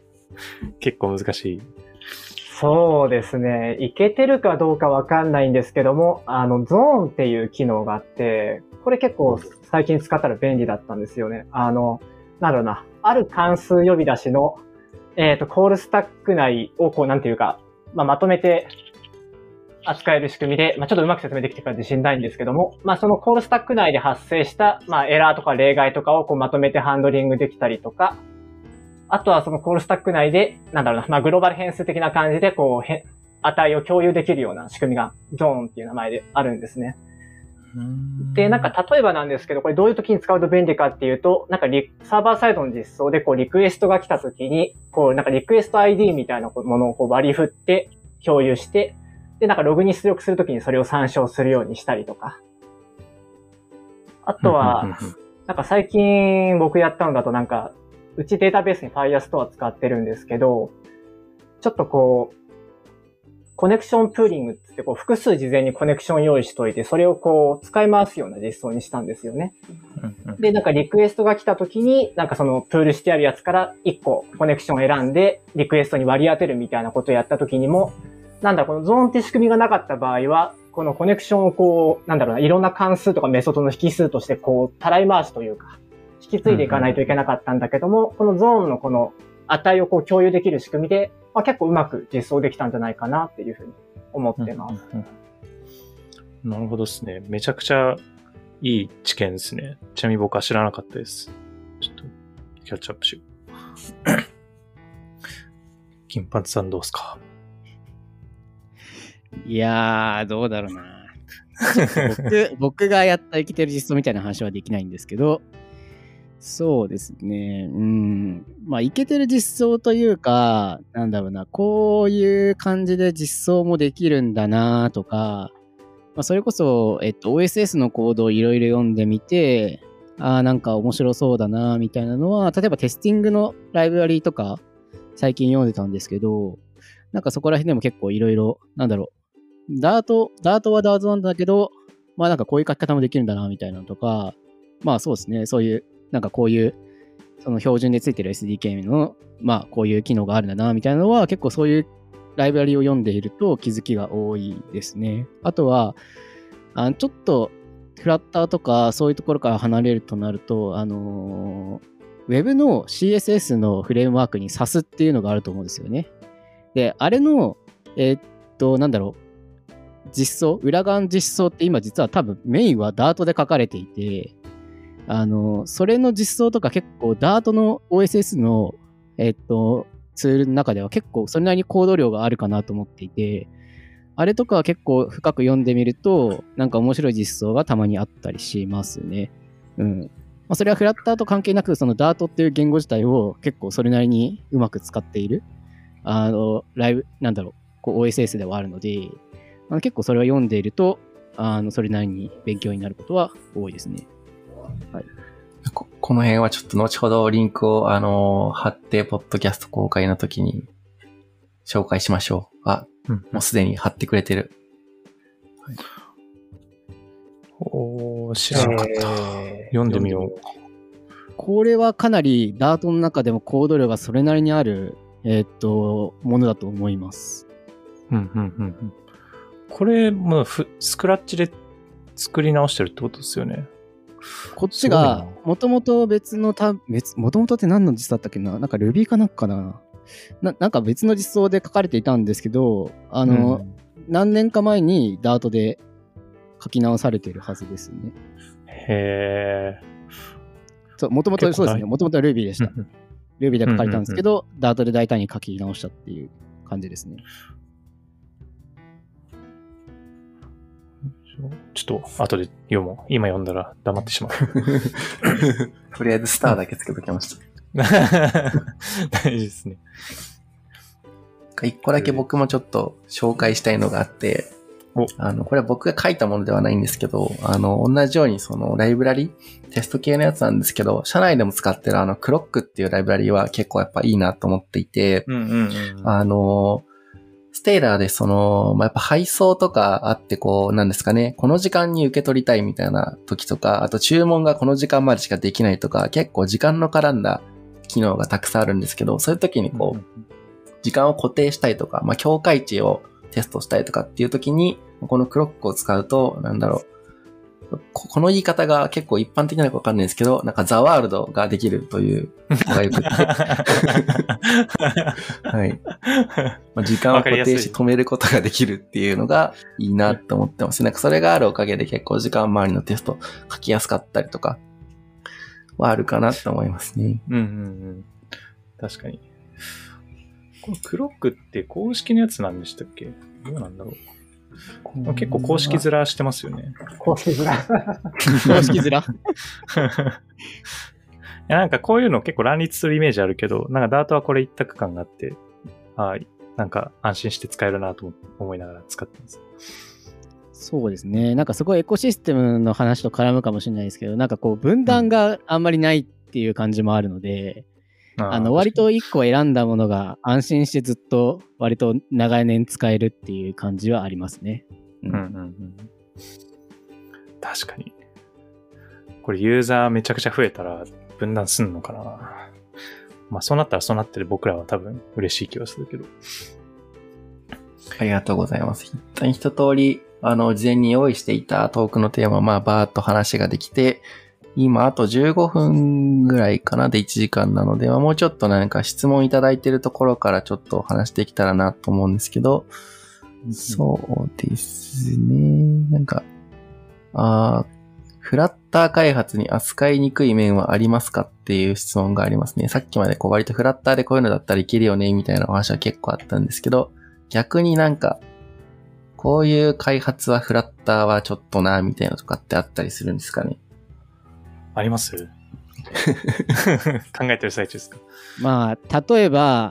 結構難しい。そうですね。いけてるかどうかわかんないんですけども、あの、ゾーンっていう機能があって、これ結構最近使ったら便利だったんですよね。あの、なんだろうな、ある関数呼び出しの、えっ、と、コールスタック内をこう、なんていうか、まあ、まとめて扱える仕組みで、まあ、ちょっとうまく説明できてるか自信ないんですけども、まあ、そのコールスタック内で発生した、まあ、エラーとか例外とかをこうまとめてハンドリングできたりとか、あとはそのコールスタック内で、なんだろうな、まあ、グローバル変数的な感じで、こう、へ値を共有できるような仕組みがゾーンっていう名前であるんですね。で、なんか例えばなんですけど、これどういう時に使うと便利かっていうと、なんかリサーバーサイドの実装でこうリクエストが来た時に、こうなんかリクエスト ID みたいなものをこう割り振って共有して、で、なんかログに出力するときにそれを参照するようにしたりとか。あとは、なんか最近僕やったのだとなんか、うちデータベースに Firestore 使ってるんですけど、ちょっとこう、コネクションプーリングってこう複数事前にコネクション用意しといて、それをこう使い回すような実装にしたんですよね。で、なんかリクエストが来た時に、なんかそのプールしてあるやつから1個コネクションを選んで、リクエストに割り当てるみたいなことをやった時にも、なんだ、このゾーンって仕組みがなかった場合は、このコネクションをこう、なんだろうな、いろんな関数とかメソッドの引数としてこう、たらい回しというか、引き継いでいかないといけなかったんだけども、このゾーンのこの値をこう共有できる仕組みで、まあ、結構うまく実装できたんじゃないかなっていうふうに思ってます。うんうん、なるほどですね。めちゃくちゃいい知見ですね。ちなみに僕は知らなかったです。ちょっと、キャッチアップしよう。<coughs> 金髪さんどうすか？いやー、どうだろうな。僕僕がやった生きてる実装みたいな話はできないんですけど、そうですね。うん。まあ、いけてる実装というか、なんだろうな、こういう感じで実装もできるんだなとか、まあ、それこそ、えっと、OSS のコードをいろいろ読んでみて、ああ、なんか面白そうだなみたいなのは、例えばテスティングのライブラリーとか、最近読んでたんですけど、なんかそこら辺でも結構いろいろ、なんだろう、ダート、ダートはダートなんだけど、まあなんかこういう書き方もできるんだな、みたいなのとか、まあそうですね、そういうなんかこういう、その標準でついてる SDK の、まあこういう機能があるんだな、みたいなのは結構そういうライブラリを読んでいると気づきが多いですね。あとは、あちょっとフラッターとかそういうところから離れるとなると、あのー、Web の CSS のフレームワークに SAS っていうのがあると思うんですよね。で、あれの、えー、っと、なんだろう、実装、裏側の実装って今実は多分メインは Dart で書かれていて、あの、それの実装とか結構 Dart の OSS の、えっと、ツールの中では結構それなりにコード量があるかなと思っていて、あれとかは結構深く読んでみると、なんか面白い実装がたまにあったりしますね。うん。まあ、それはフラッターと関係なく、その Dart っていう言語自体を結構それなりにうまく使っている、あの、ライブ、なんだろう、こう OSS ではあるので、あの結構それを読んでいると、あの、それなりに勉強になることは多いですね。はい。ここの辺はちょっと後ほどリンクを、あのー、貼って、ポッドキャスト公開の時に紹介しましょう。あ、うん、もうすでに貼ってくれてる。はい、お知らなかった、読んでみよう。これはかなりダートの中でもコード量がそれなりにある、えー、っと、ものだと思います。うん、うん、うん。これ、もうスクラッチで作り直してるってことですよね。こっちが、もともと別のた、別、もともとって何の実装だったっけな？なんか Ruby かなんかな？ななんか別の実装で書かれていたんですけど、あの、うん、何年か前に Dart で書き直されてるはずですね。へえ。そう、もともとそうですね。もともとは Ruby でした。Ruby で書かれたんですけど、Dart で大胆に書き直したっていう感じですね。ちょっと後で読もう。今読んだら黙ってしまう。<laughs> とりあえずスターだけつけときました。<laughs> 大事ですね。一個だけ僕もちょっと紹介したいのがあって、あの、これは僕が書いたものではないんですけど、あの、同じようにそのライブラリテスト系のやつなんですけど、社内でも使ってるあの、クロックっていうライブラリは結構やっぱいいなと思っていて、あの、ステイラーでその、まあ、やっぱ配送とかあってこう、なんですかね、この時間に受け取りたいみたいな時とか、あと注文がこの時間までしかできないとか、結構時間の絡んだ機能がたくさんあるんですけど、そういう時にこう、時間を固定したいとか、まあ、境界値をテストしたいとかっていう時に、このクロックを使うと、なんだろう、この言い方が結構一般的なのかわかんないですけど、なんかザワールドができるというのがよくて。<laughs> はい。まあ、時間を固定して止めることができるっていうのがいいなと思ってます。なんかそれがあるおかげで結構時間周りのテスト書きやすかったりとかはあるかなと思いますね。うんうんうん。確かに。このクロックって公式のやつなんでしたっけ？どうなんだろう。結構公式面してますよね。公式面。公式面 <laughs> いやなんかこういうの結構乱立するイメージあるけど、なんかダートはこれ一択感があって、あなんか安心して使えるなと思いながら使ってます。そうですね。なんかすごいエコシステムの話と絡むかもしれないですけど、なんかこう分断があんまりないっていう感じもあるので、あの割と1個選んだものが安心してずっと割と長年使えるっていう感じはありますね。うんうんうん、確かに。これユーザーめちゃくちゃ増えたら分断すんのかな。まあそうなったらそうなってる僕らは多分嬉しい気はするけど。ありがとうございます。一旦一通り、あの、事前に用意していたトークのテーマ、まあ、バーっと話ができて、今、あと15分ぐらいかなで1時間なので、まあ、もうちょっとなんか質問いただいてるところからちょっと話してきたらなと思うんですけど、そうですね。なんか、あフラッター開発に扱いにくい面はありますかっていう質問がありますね。さっきまでこう割とフラッターでこういうのだったらいけるよね、みたいなお話は結構あったんですけど、逆になんか、こういう開発はフラッターはちょっとな、みたいなとかってあったりするんですかね。あります？<laughs> 考えてる最中ですか？まあ、例えば、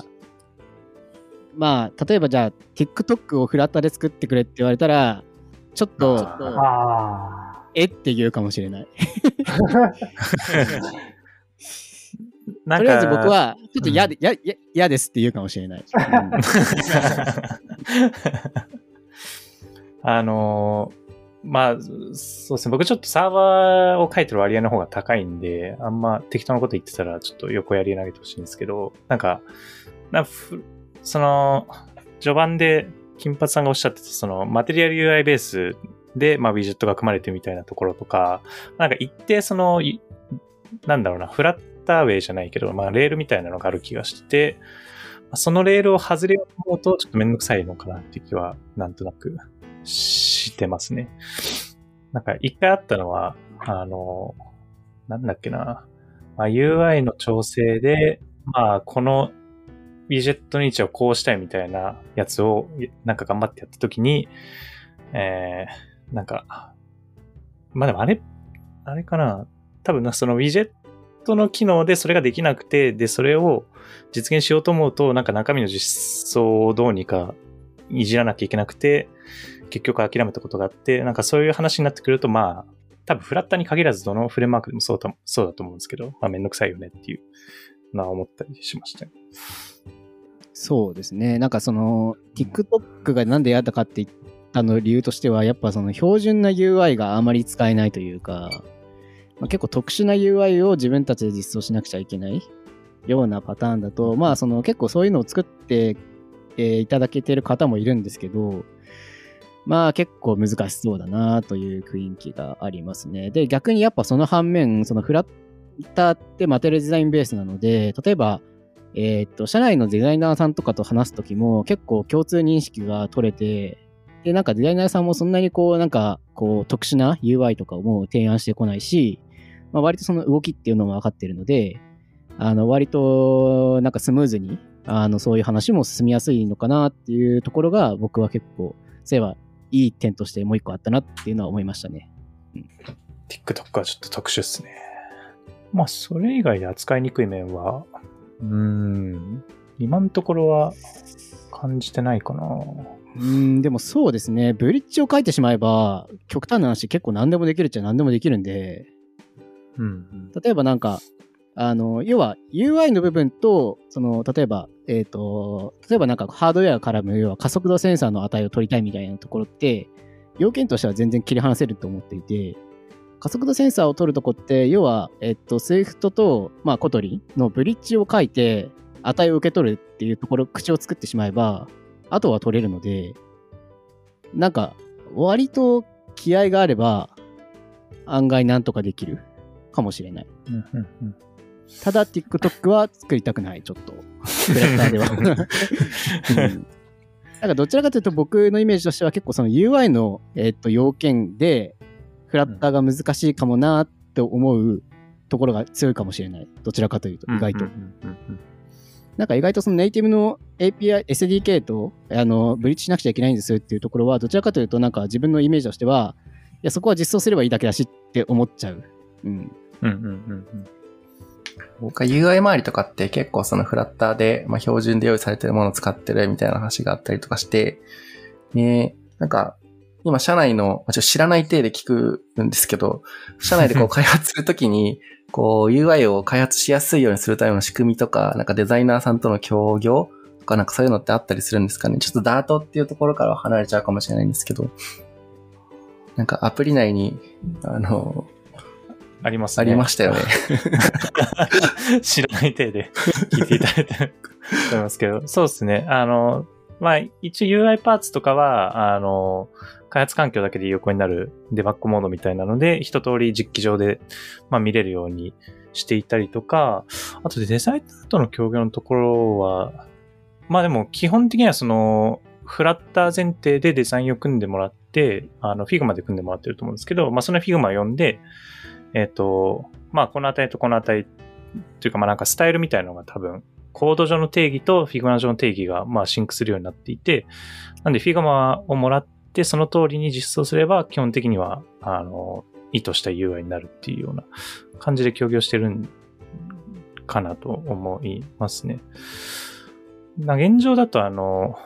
まあ、例えばじゃあ、TikTok をフラッターで作ってくれって言われたら、ちょっと、えって言うかもしれない。とりあえず僕は、ちょっと嫌で、嫌、うん、嫌ですって言うかもしれない。<laughs> あのまあ、そうですね。僕ちょっとサーバーを書いてる割合の方が高いんで、あんま適当なこと言ってたらちょっと横やり投げてほしいんですけど、なんか、なその、序盤で金髪さんがおっしゃってた、その、マテリアル UI ベースで、まあ、ウィジェットが組まれてるみたいなところとか、なんか一定その、なんだろうな、フラッターウェイじゃないけど、まあ、レールみたいなのがある気がしてて、そのレールを外れようと思うと、ちょっとめんどくさいのかなって気は、なんとなくしてますね。なんか一回あったのは、あの、なんだっけな、まあ、UI の調整で、まあ、このウィジェットの位置をこうしたいみたいなやつを、なんか頑張ってやったときに、えー、なんか、まあでもあれ、あれかな、多分なそのウィジェットの機能でそれができなくて、で、それを実現しようと思うと、なんか中身の実装をどうにかいじらなきゃいけなくて、結局諦めたことがあって、なんかそういう話になってくると、まあ、多分フラッターに限らずどのフレームワークでもそうだそうだと思うんですけど、まあめんどくさいよねっていうのは思ったりしました、そうですね。なんかその、TikTok がなんで嫌だかって言ったの理由としては、やっぱその標準な UI があまり使えないというか、まあ、結構特殊な UI を自分たちで実装しなくちゃいけないようなパターンだと、まあその結構そういうのを作って、えー、いただけてる方もいるんですけど、まあ結構難しそうだなという雰囲気がありますね。で、逆にやっぱその反面、そのフラッターってマテリアルデザインベースなので、例えば、えー、っと、社内のデザイナーさんとかと話すときも結構共通認識が取れて、で、なんかデザイナーさんもそんなにこう、なんか、こう、特殊な UI とかをもう提案してこないし、まあ、割とその動きっていうのも分かってるので、あの、割と、なんかスムーズに、あの、そういう話も進みやすいのかなっていうところが、僕は結構、そういえば、いい点としてもう一個あったなっていうのは思いましたね。うん、TikTok はちょっと特殊っすね。まあ、それ以外で扱いにくい面は、うん、今のところは感じてないかな。うん、でもそうですね。ブリッジを書いてしまえば、極端な話結構何でもできるっちゃ何でもできるんで、うん、うん、例えばなんか、あの、要は UI の部分と、その、例えば、えっ、ー、と、例えばなんかハードウェアからも、要は加速度センサーの値を取りたいみたいなところって、要件としては全然切り離せると思っていて、加速度センサーを取るとこって、要は、えっと、Swift と、まあ、コトリのブリッジを書いて、値を受け取るっていうところ、口を作ってしまえば、あとは取れるので、なんか、割と気合があれば、案外なんとかできるかもしれない。ただ TikTok は作りたくない、ちょっと。クラッターでは。うんなんかどちらかというと僕のイメージとしては結構その UI の、えー、と要件でフラッターが難しいかもなって思うところが強いかもしれない。どちらかというと、意外と。なんか意外とそのネイティブの API、SDK とあのブリッジしなくちゃいけないんですよっていうところは、どちらかというと、なんか自分のイメージとしては、いや、そこは実装すればいいだけだしって思っちゃう。うん。うんうんうんうん。僕は UI 周りとかって結構そのフラッターで、まあ、標準で用意されてるものを使ってるみたいな話があったりとかして、ね、なんか、今社内の、まちょっと知らない体で聞くんですけど、社内でこう開発するときに、<laughs> こう UI を開発しやすいようにするための仕組みとか、なんかデザイナーさんとの協業とかなんかそういうのってあったりするんですかね。ちょっとダートっていうところからは離れちゃうかもしれないんですけど、なんかアプリ内に、あの、ありますあね。りましたよね。<laughs> 知らない体で聞いていただいてると思いますけど、そうですね。あの、まあ、一応 UI パーツとかは、あの、開発環境だけで有効になるデバッグモードみたいなので、一通り実機上で、まあ、見れるようにしていたりとか、あとデザイナーとの協業のところは、まあでも基本的にはその、フラッター前提でデザインを組んでもらって、あの、Figma で組んでもらってると思うんですけど、まあその Figma を読んで、えっ、と、まあこの値とこの値っていうかまあなんかスタイルみたいなのが多分、コード上の定義と Figma 上の定義がまあシンクするようになっていて、なんで Figma をもらってその通りに実装すれば基本的には、あの、意図した UI になるっていうような感じで協業してるんかなと思いますね。な現状だとあの、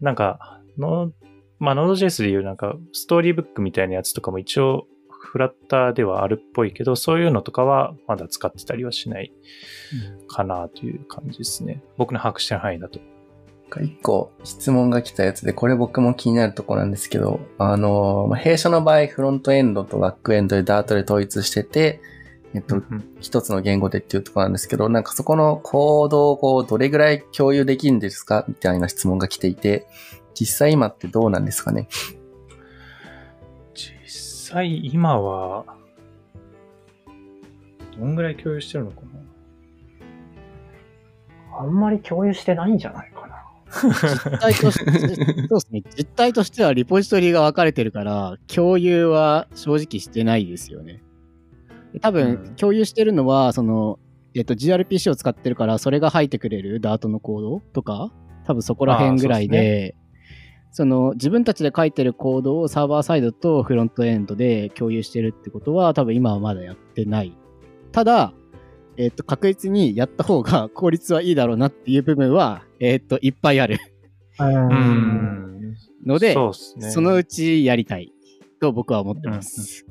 なんか、の、まあ、Node.js でいうなんか、ストーリーブックみたいなやつとかも一応、フラッターではあるっぽいけど、そういうのとかはまだ使ってたりはしないかなという感じですね。僕の把握してる範囲だと。一個質問が来たやつで、これ僕も気になるところなんですけど、あの、まあ、弊社の場合、フロントエンドとバックエンドでダートで統一してて、えっと、うん一つの言語でっていうところなんですけど、なんかそこのコードをこう、どれぐらい共有できるんですかみたいな質問が来ていて、実際今ってどうなんですかね？実際今は、どんぐらい共有してるのかな？あんまり共有してないんじゃないかな。実態として、そうですね。実態としてはリポジトリが分かれてるから、共有は正直してないですよね。で多うん分、共有してるのは、その、えっと、gRPC を使ってるから、それが入ってくれるダートのコードとか、多分そこら辺ぐらいで、その自分たちで書いてるコードをサーバーサイドとフロントエンドで共有してるってことは、多分今はまだやってない。ただ、えっと、確実にやった方が効率はいいだろうなっていう部分は、えっと、いっぱいあるう。うんん。ので、ね。そのうちやりたいと僕は思ってます。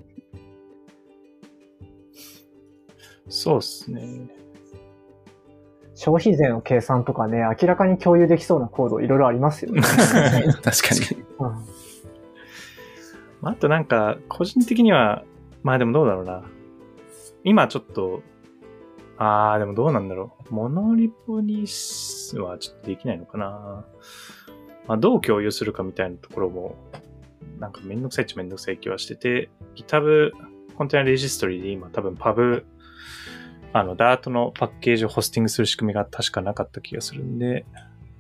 そうですね。消費税の計算とかね、明らかに共有できそうなコードいろいろありますよね。<laughs> 確かに。うんあとなんか、個人的には、まあでもどうだろうな。今ちょっと、あーでもどうなんだろう。モノリポにすはちょっとできないのかな。まあどう共有するかみたいなところも、なんかめんどくさいっちゃめんどくさい気はしてて、GitHub コンテナレジストリで今多分 Pub、あの、ダートのパッケージをホスティングする仕組みが確かなかった気がするんで、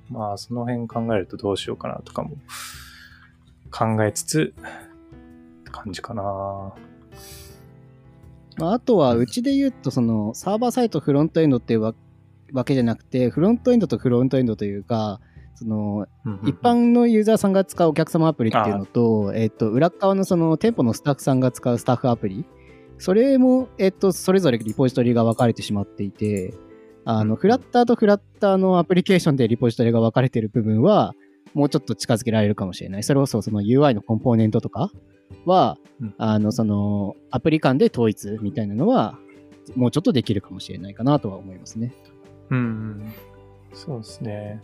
まあその辺考えるとどうしようかなとかも考えつつ、って感じかな。まあ、あとは、うちで言うと、その、サーバーサイト、フロントエンドっていうわわけじゃなくて、フロントエンドとフロントエンドというか、その、一般のユーザーさんが使うお客様アプリっていうのと、えっと、裏側のその店舗のスタッフさんが使うスタッフアプリ、それも、えっと、それぞれリポジトリが分かれてしまっていて、あの、うんフラッターとフラッターのアプリケーションでリポジトリが分かれてる部分は、もうちょっと近づけられるかもしれない。それこそ、その UI のコンポーネントとかは、うんあの、その、アプリ間で統一みたいなのは、もうちょっとできるかもしれないかなとは思いますね。うん。そうですね。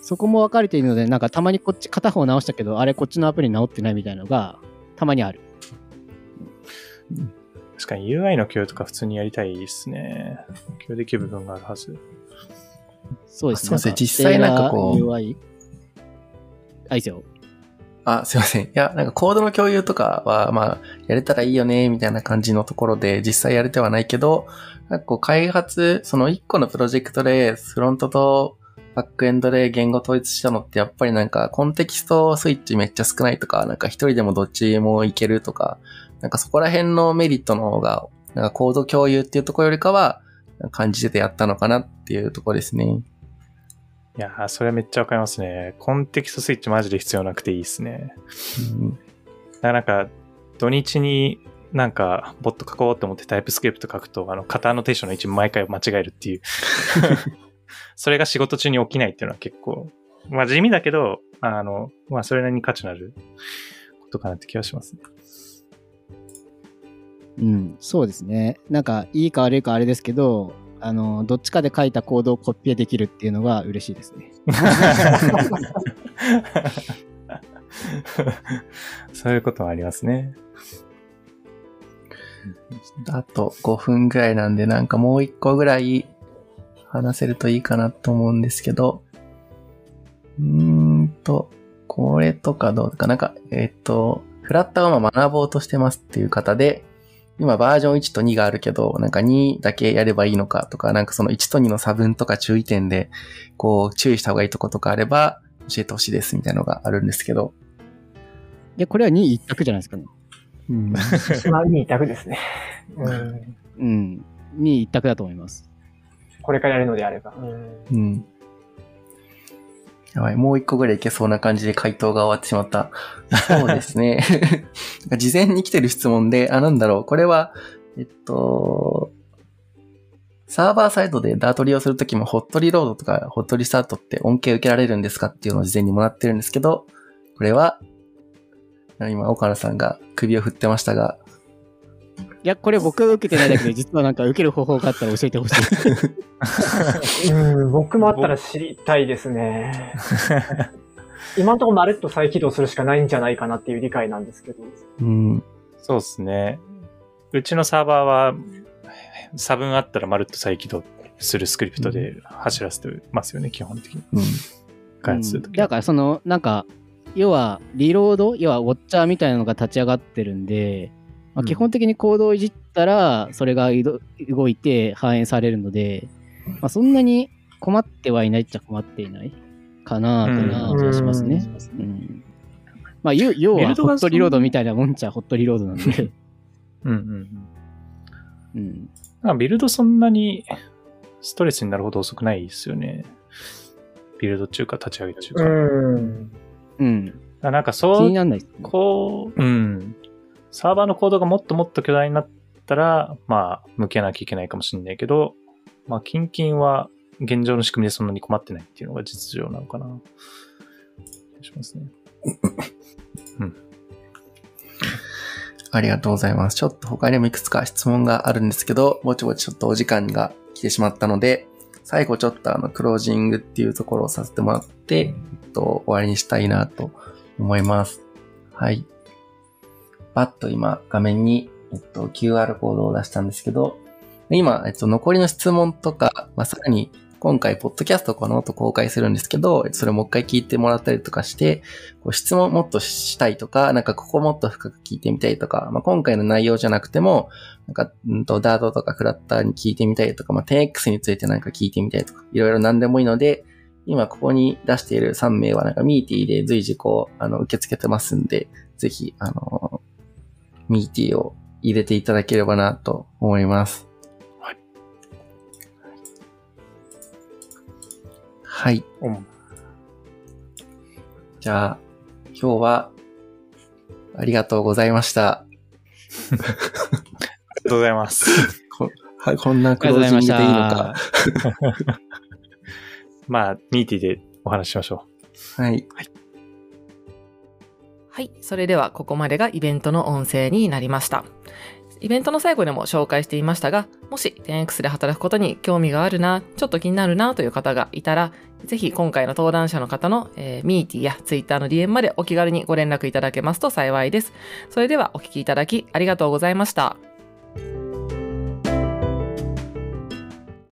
そこも分かれているので、なんかたまにこっち片方直したけど、あれこっちのアプリ直ってないみたいなのが、たまにある。確かに UI の共有とか普通にやりたいですね。共有できる部分があるはず。そうですすいませんか実際なんかこう UI? あ、いいですよ。あ、すいません。いや、なんかコードの共有とかは、まあ、やれたらいいよね、みたいな感じのところで、実際やれてはないけど、なんかこう、開発、その一個のプロジェクトで、フロントとバックエンドで言語統一したのって、やっぱりなんか、コンテキストスイッチめっちゃ少ないとか、なんか一人でもどっちもいけるとか、なんかそこら辺のメリットの方が、なんかコード共有っていうところよりかは、感じててやったのかなっていうところですね。いやー、それはめっちゃわかりますね。コンテキストスイッチマジで必要なくていいですね。うんだからなんか、土日になんか、ボット書こうと思ってタイプスクリプト書くと、あの、型アノテーションの位置毎回間違えるっていう。<laughs> それが仕事中に起きないっていうのは結構、まあ地味だけど、あの、まあそれなりに価値のあることかなって気がしますね。うん、そうですね。なんか、いいか悪いかあれですけど、あの、どっちかで書いたコードをコピペできるっていうのが嬉しいですね。<laughs> そういうこともありますね。あと5分ぐらいなんで、なんかもう一個ぐらい話せるといいかなと思うんですけど、うーんと、これとかどうか、なんか、えっと、フラッターを今学ぼうとしてますっていう方で、今バージョン1と2があるけど、なんか2だけやればいいのかとか、なんかその1と2の差分とか注意点で、こう注意した方がいいとことかあれば教えてほしいですみたいなのがあるんですけど。いや、これは2位一択じゃないですかね。うん。まあ、いい択ですね。うん。うん。2位一択だと思います。これからやるのであれば。うんうん。やばい、もう一個ぐらいいけそうな感じで回答が終わってしまった。そうですね。<laughs> 事前に来てる質問で、あ、なんだろう、これは、えっと、サーバーサイドでダート利用するときも、ホットリロードとか、ホットリスタートって恩恵受けられるんですかっていうのを事前にもらってるんですけど、これは、今、岡野さんが首を振ってましたが、いや、これ僕が受けてないだけで、実はなんか受ける方法があったら教えてほしい。うん、僕もあったら知りたいですね。今のところまるっと再起動するしかないんじゃないかなっていう理解なんですけど。うん、そうですね。うちのサーバーは、差分あったらまるっと再起動するスクリプトで走らせてますよね、基本的に。うん、開発するとき、うんだからそのなんか要はリロード要はウォッチャーみたいなのが立ち上がってるんで、まあ、うん基本的にコードをいじったらそれが移動動いて反映されるので、まあ、そんなに困ってはいないっちゃ困っていないかなという気がしますね。うんまあ、要要はホットリロードみたいなもんちゃホットリロードなんで、<laughs> うんうんうん。うん、ビルドそんなにストレスになるほど遅くないですよね。ビルド中か立ち上げ中か。だかん。うん、らなんか気そう、にならないね。こう、うん。サーバーのコードがもっともっと巨大になったら、まあ、向けなきゃいけないかもしれないけど、まあ、キンキンは現状の仕組みでそんなに困ってないっていうのが実情なのかな。しますね。<laughs> ありがとうございます。ちょっと他にもいくつか質問があるんですけど、ぼちぼちちょっとお時間が来てしまったので、最後ちょっとあの、クロージングっていうところをさせてもらって、えっと、終わりにしたいなと思います。はい。パッと今、画面に、えっと、QR コードを出したんですけど、今、えっと、残りの質問とか、まあ、さらに、今回、ポッドキャストこの後公開するんですけど、それもう一回聞いてもらったりとかして、こう質問もっとしたいとか、なんかここもっと深く聞いてみたいとか、まあ、今回の内容じゃなくても、なんか、うんと、ダートとかフラッターに聞いてみたいとか、まあ、10X についてなんか聞いてみたいとか、いろいろ何でもいいので、今ここに出している3名はなんかミーティーで随時こう、あの、受け付けてますんで、ぜひ、あの、ミーティーを入れていただければなと思います。はい。はい。うんじゃあ、今日は、ありがとうございました。ありがとうございます。<laughs> こはい、こんなあクりがとうございましロージングでいいのたか。<laughs> まあ、ミーティーでお話ししましょはい。はい。はいそれでは、ここまでがイベントの音声になりました。イベントの最後でも紹介していましたが、もし 10X で働くことに興味があるな、ちょっと気になるなという方がいたら、ぜひ今回の登壇者の方の、えーミーティーや Twitter の DM までお気軽にご連絡いただけますと幸いです。それではお聞きいただきありがとうございました。